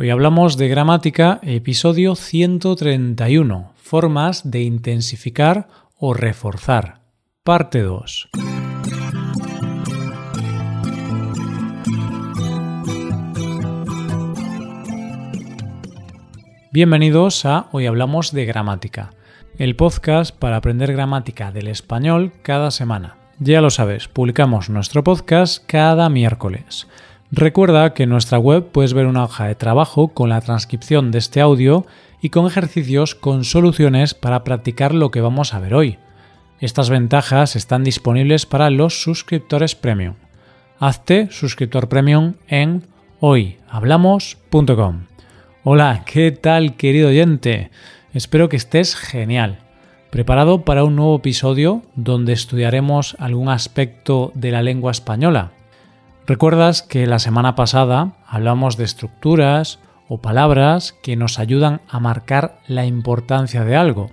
Hoy hablamos de gramática, episodio 131, formas de intensificar o reforzar, parte 2. Bienvenidos a Hoy Hablamos de Gramática, el podcast para aprender gramática del español cada semana. Ya lo sabes, publicamos nuestro podcast cada miércoles. Recuerda que en nuestra web puedes ver una hoja de trabajo con la transcripción de este audio y con ejercicios con soluciones para practicar lo que vamos a ver hoy. Estas ventajas están disponibles para los suscriptores premium. Hazte suscriptor premium en hoyhablamos.com. Hola, ¿qué tal querido oyente? Espero que estés genial. ¿Preparado para un nuevo episodio donde estudiaremos algún aspecto de la lengua española? Recuerdas que la semana pasada hablamos de estructuras o palabras que nos ayudan a marcar la importancia de algo.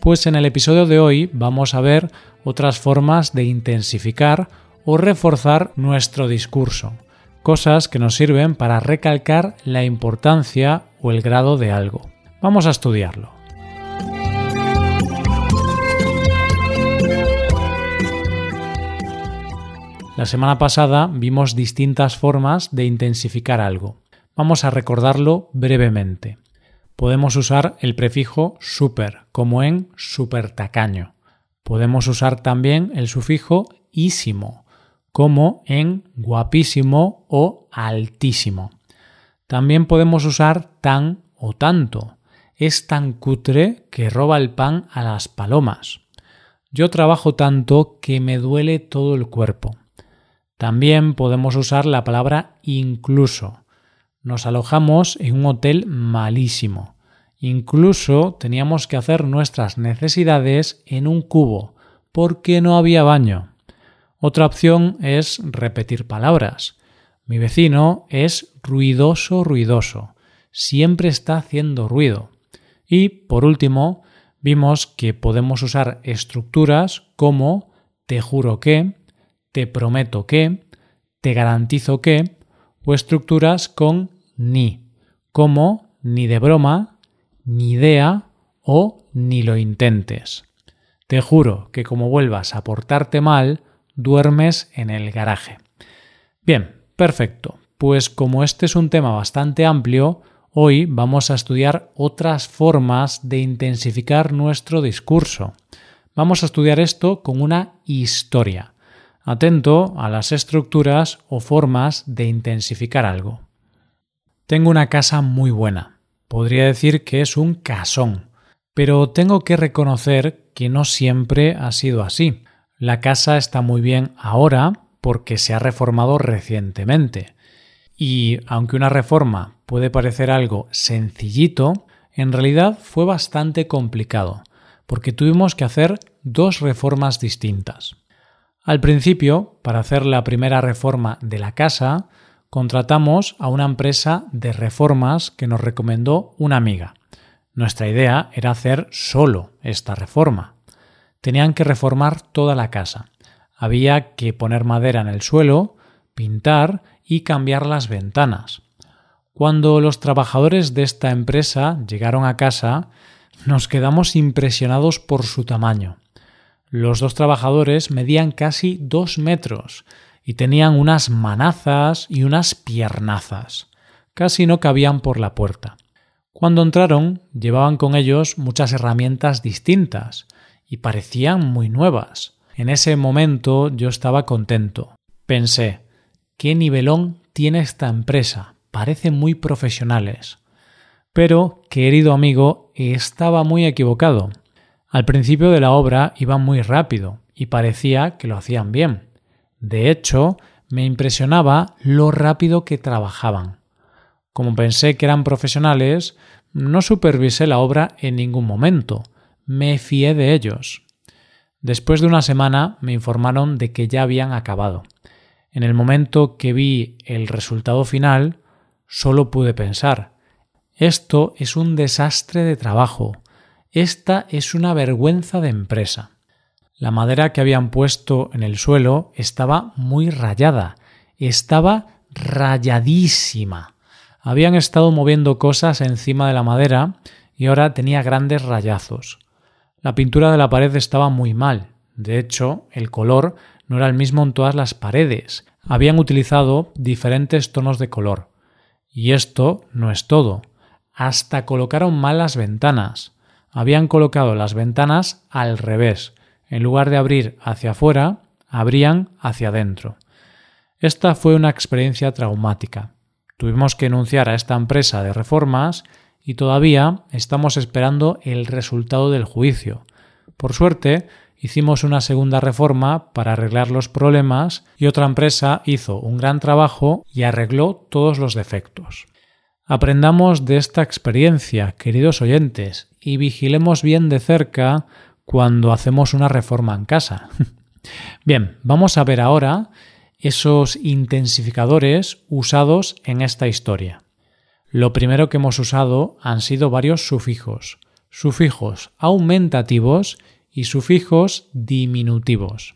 Pues en el episodio de hoy vamos a ver otras formas de intensificar o reforzar nuestro discurso, cosas que nos sirven para recalcar la importancia o el grado de algo. Vamos a estudiarlo. La semana pasada vimos distintas formas de intensificar algo. Vamos a recordarlo brevemente. Podemos usar el prefijo super, como en super tacaño. Podemos usar también el sufijo ísimo, como en guapísimo o altísimo. También podemos usar tan o tanto. Es tan cutre que roba el pan a las palomas. Yo trabajo tanto que me duele todo el cuerpo. También podemos usar la palabra incluso. Nos alojamos en un hotel malísimo. Incluso teníamos que hacer nuestras necesidades en un cubo porque no había baño. Otra opción es repetir palabras. Mi vecino es ruidoso, ruidoso. Siempre está haciendo ruido. Y, por último, vimos que podemos usar estructuras como te juro que, te prometo que, te garantizo que, o estructuras con ni, como ni de broma, ni idea o ni lo intentes. Te juro que como vuelvas a portarte mal, duermes en el garaje. Bien, perfecto. Pues como este es un tema bastante amplio, hoy vamos a estudiar otras formas de intensificar nuestro discurso. Vamos a estudiar esto con una historia atento a las estructuras o formas de intensificar algo. Tengo una casa muy buena. Podría decir que es un casón, pero tengo que reconocer que no siempre ha sido así. La casa está muy bien ahora porque se ha reformado recientemente. Y aunque una reforma puede parecer algo sencillito, en realidad fue bastante complicado, porque tuvimos que hacer dos reformas distintas. Al principio, para hacer la primera reforma de la casa, contratamos a una empresa de reformas que nos recomendó una amiga. Nuestra idea era hacer solo esta reforma. Tenían que reformar toda la casa. Había que poner madera en el suelo, pintar y cambiar las ventanas. Cuando los trabajadores de esta empresa llegaron a casa, nos quedamos impresionados por su tamaño. Los dos trabajadores medían casi dos metros y tenían unas manazas y unas piernazas. Casi no cabían por la puerta. Cuando entraron, llevaban con ellos muchas herramientas distintas y parecían muy nuevas. En ese momento yo estaba contento. Pensé, qué nivelón tiene esta empresa. Parecen muy profesionales. Pero, querido amigo, estaba muy equivocado. Al principio de la obra iban muy rápido y parecía que lo hacían bien. De hecho, me impresionaba lo rápido que trabajaban. Como pensé que eran profesionales, no supervisé la obra en ningún momento. Me fié de ellos. Después de una semana me informaron de que ya habían acabado. En el momento que vi el resultado final, solo pude pensar esto es un desastre de trabajo. Esta es una vergüenza de empresa. La madera que habían puesto en el suelo estaba muy rayada, estaba rayadísima. Habían estado moviendo cosas encima de la madera y ahora tenía grandes rayazos. La pintura de la pared estaba muy mal. De hecho, el color no era el mismo en todas las paredes. Habían utilizado diferentes tonos de color. Y esto no es todo. Hasta colocaron mal las ventanas. Habían colocado las ventanas al revés. En lugar de abrir hacia afuera, abrían hacia adentro. Esta fue una experiencia traumática. Tuvimos que denunciar a esta empresa de reformas y todavía estamos esperando el resultado del juicio. Por suerte, hicimos una segunda reforma para arreglar los problemas y otra empresa hizo un gran trabajo y arregló todos los defectos. Aprendamos de esta experiencia, queridos oyentes, y vigilemos bien de cerca cuando hacemos una reforma en casa. bien, vamos a ver ahora esos intensificadores usados en esta historia. Lo primero que hemos usado han sido varios sufijos, sufijos aumentativos y sufijos diminutivos.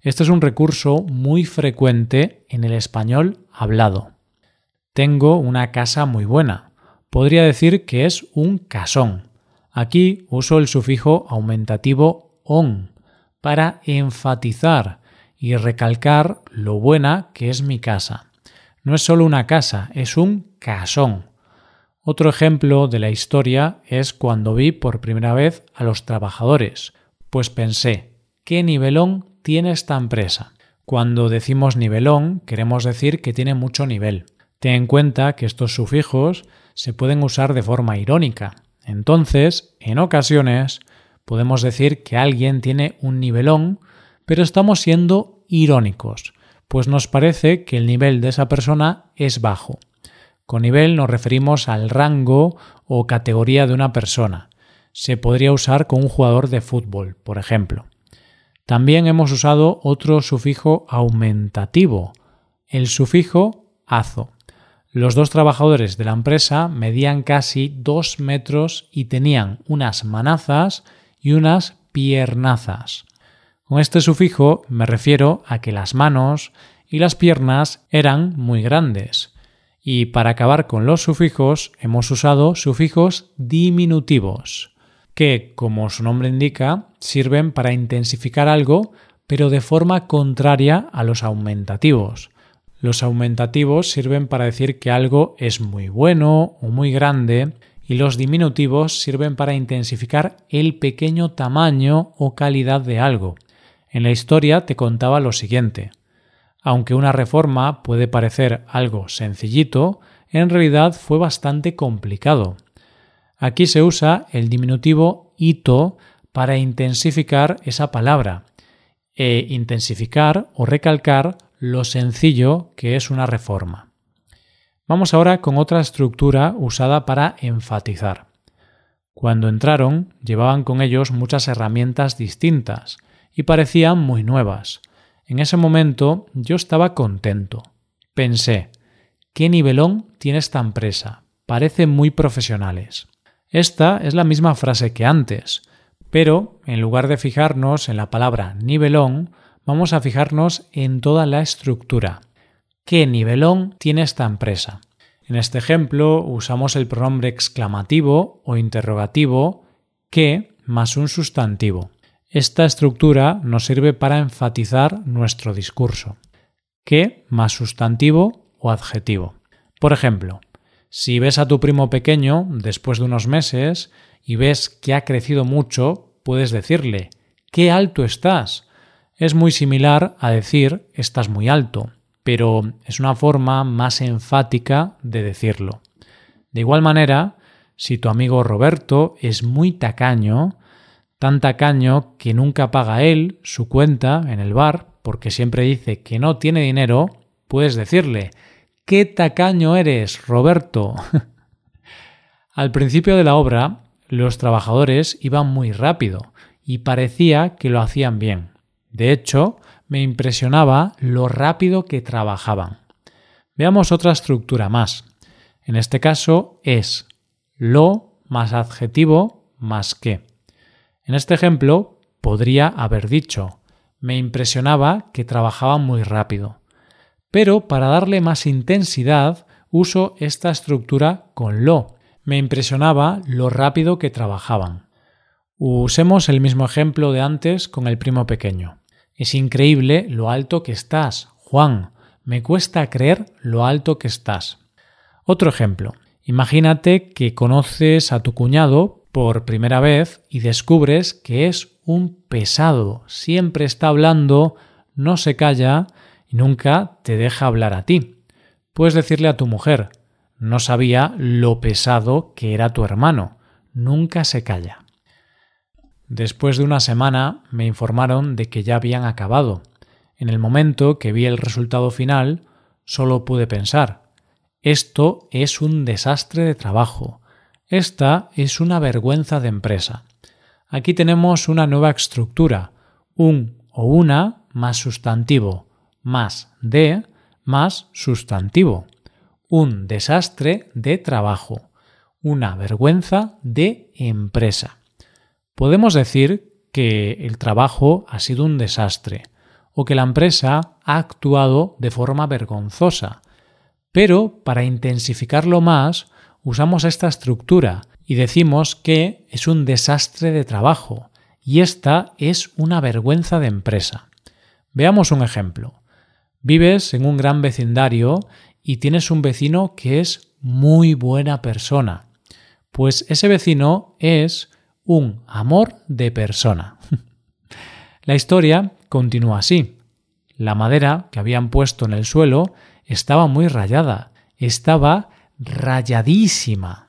Este es un recurso muy frecuente en el español hablado. Tengo una casa muy buena. Podría decir que es un casón. Aquí uso el sufijo aumentativo on para enfatizar y recalcar lo buena que es mi casa. No es solo una casa, es un casón. Otro ejemplo de la historia es cuando vi por primera vez a los trabajadores. Pues pensé, ¿qué nivelón tiene esta empresa? Cuando decimos nivelón, queremos decir que tiene mucho nivel. Ten en cuenta que estos sufijos se pueden usar de forma irónica. Entonces, en ocasiones, podemos decir que alguien tiene un nivelón, pero estamos siendo irónicos, pues nos parece que el nivel de esa persona es bajo. Con nivel nos referimos al rango o categoría de una persona se podría usar con un jugador de fútbol, por ejemplo. También hemos usado otro sufijo aumentativo, el sufijo azo. Los dos trabajadores de la empresa medían casi dos metros y tenían unas manazas y unas piernazas. Con este sufijo me refiero a que las manos y las piernas eran muy grandes. Y para acabar con los sufijos hemos usado sufijos diminutivos que, como su nombre indica, sirven para intensificar algo, pero de forma contraria a los aumentativos. Los aumentativos sirven para decir que algo es muy bueno o muy grande, y los diminutivos sirven para intensificar el pequeño tamaño o calidad de algo. En la historia te contaba lo siguiente. Aunque una reforma puede parecer algo sencillito, en realidad fue bastante complicado. Aquí se usa el diminutivo ito para intensificar esa palabra e intensificar o recalcar lo sencillo que es una reforma. Vamos ahora con otra estructura usada para enfatizar. Cuando entraron, llevaban con ellos muchas herramientas distintas y parecían muy nuevas. En ese momento yo estaba contento. Pensé, ¿qué nivelón tiene esta empresa? Parecen muy profesionales. Esta es la misma frase que antes, pero en lugar de fijarnos en la palabra nivelón, vamos a fijarnos en toda la estructura. ¿Qué nivelón tiene esta empresa? En este ejemplo usamos el pronombre exclamativo o interrogativo que más un sustantivo. Esta estructura nos sirve para enfatizar nuestro discurso. ¿Qué más sustantivo o adjetivo? Por ejemplo, si ves a tu primo pequeño después de unos meses y ves que ha crecido mucho, puedes decirle ¡Qué alto estás! Es muy similar a decir estás muy alto, pero es una forma más enfática de decirlo. De igual manera, si tu amigo Roberto es muy tacaño, tan tacaño que nunca paga él su cuenta en el bar porque siempre dice que no tiene dinero, puedes decirle ¡Qué tacaño eres, Roberto! Al principio de la obra, los trabajadores iban muy rápido y parecía que lo hacían bien. De hecho, me impresionaba lo rápido que trabajaban. Veamos otra estructura más. En este caso es lo más adjetivo más que. En este ejemplo podría haber dicho me impresionaba que trabajaban muy rápido. Pero para darle más intensidad uso esta estructura con lo. Me impresionaba lo rápido que trabajaban. Usemos el mismo ejemplo de antes con el primo pequeño. Es increíble lo alto que estás, Juan. Me cuesta creer lo alto que estás. Otro ejemplo. Imagínate que conoces a tu cuñado por primera vez y descubres que es un pesado. Siempre está hablando, no se calla y nunca te deja hablar a ti. Puedes decirle a tu mujer, no sabía lo pesado que era tu hermano. Nunca se calla. Después de una semana me informaron de que ya habían acabado. En el momento que vi el resultado final, solo pude pensar, esto es un desastre de trabajo. Esta es una vergüenza de empresa. Aquí tenemos una nueva estructura, un o una más sustantivo, más de más sustantivo. Un desastre de trabajo, una vergüenza de empresa. Podemos decir que el trabajo ha sido un desastre o que la empresa ha actuado de forma vergonzosa, pero para intensificarlo más usamos esta estructura y decimos que es un desastre de trabajo y esta es una vergüenza de empresa. Veamos un ejemplo. Vives en un gran vecindario y tienes un vecino que es muy buena persona. Pues ese vecino es un amor de persona. La historia continúa así. La madera que habían puesto en el suelo estaba muy rayada, estaba rayadísima.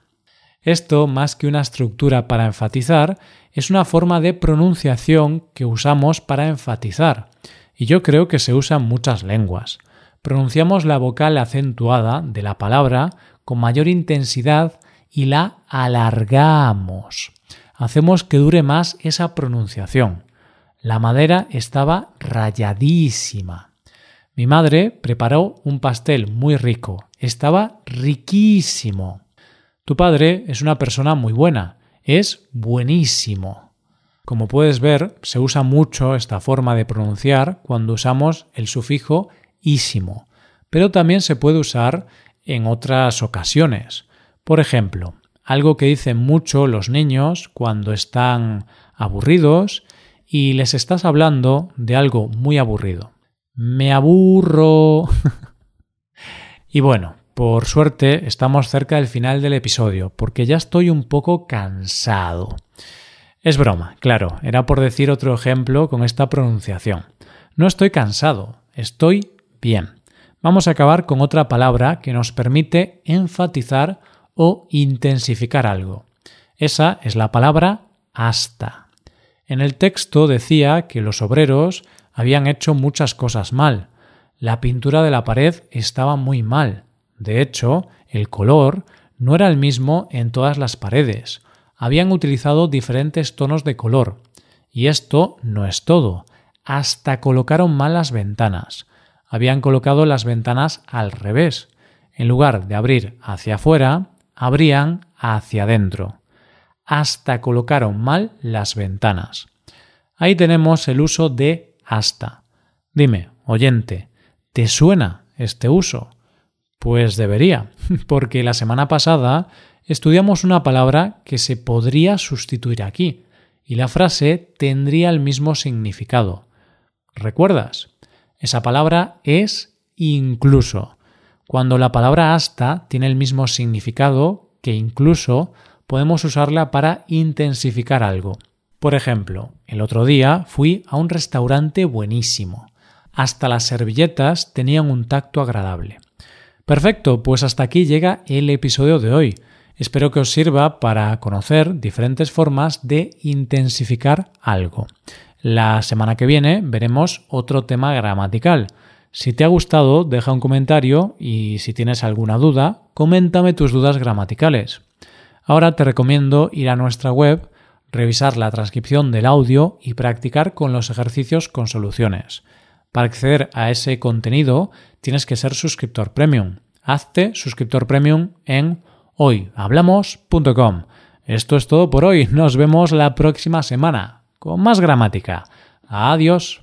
Esto, más que una estructura para enfatizar, es una forma de pronunciación que usamos para enfatizar, y yo creo que se usa en muchas lenguas. Pronunciamos la vocal acentuada de la palabra con mayor intensidad y la alargamos. Hacemos que dure más esa pronunciación. La madera estaba rayadísima. Mi madre preparó un pastel muy rico. Estaba riquísimo. Tu padre es una persona muy buena. Es buenísimo. Como puedes ver, se usa mucho esta forma de pronunciar cuando usamos el sufijo ísimo, pero también se puede usar en otras ocasiones. Por ejemplo, algo que dicen mucho los niños cuando están aburridos y les estás hablando de algo muy aburrido me aburro. y bueno, por suerte estamos cerca del final del episodio, porque ya estoy un poco cansado. Es broma, claro, era por decir otro ejemplo con esta pronunciación. No estoy cansado, estoy bien. Vamos a acabar con otra palabra que nos permite enfatizar o intensificar algo. Esa es la palabra hasta. En el texto decía que los obreros habían hecho muchas cosas mal. La pintura de la pared estaba muy mal. De hecho, el color no era el mismo en todas las paredes. Habían utilizado diferentes tonos de color. Y esto no es todo. Hasta colocaron mal las ventanas. Habían colocado las ventanas al revés. En lugar de abrir hacia afuera, abrían hacia adentro. Hasta colocaron mal las ventanas. Ahí tenemos el uso de hasta. Dime, oyente, ¿te suena este uso? Pues debería, porque la semana pasada estudiamos una palabra que se podría sustituir aquí, y la frase tendría el mismo significado. ¿Recuerdas? Esa palabra es incluso. Cuando la palabra hasta tiene el mismo significado que incluso, podemos usarla para intensificar algo. Por ejemplo, el otro día fui a un restaurante buenísimo. Hasta las servilletas tenían un tacto agradable. Perfecto, pues hasta aquí llega el episodio de hoy. Espero que os sirva para conocer diferentes formas de intensificar algo. La semana que viene veremos otro tema gramatical. Si te ha gustado, deja un comentario y si tienes alguna duda, coméntame tus dudas gramaticales. Ahora te recomiendo ir a nuestra web revisar la transcripción del audio y practicar con los ejercicios con soluciones. Para acceder a ese contenido tienes que ser suscriptor premium. Hazte suscriptor premium en hoyhablamos.com. Esto es todo por hoy. Nos vemos la próxima semana con más gramática. Adiós.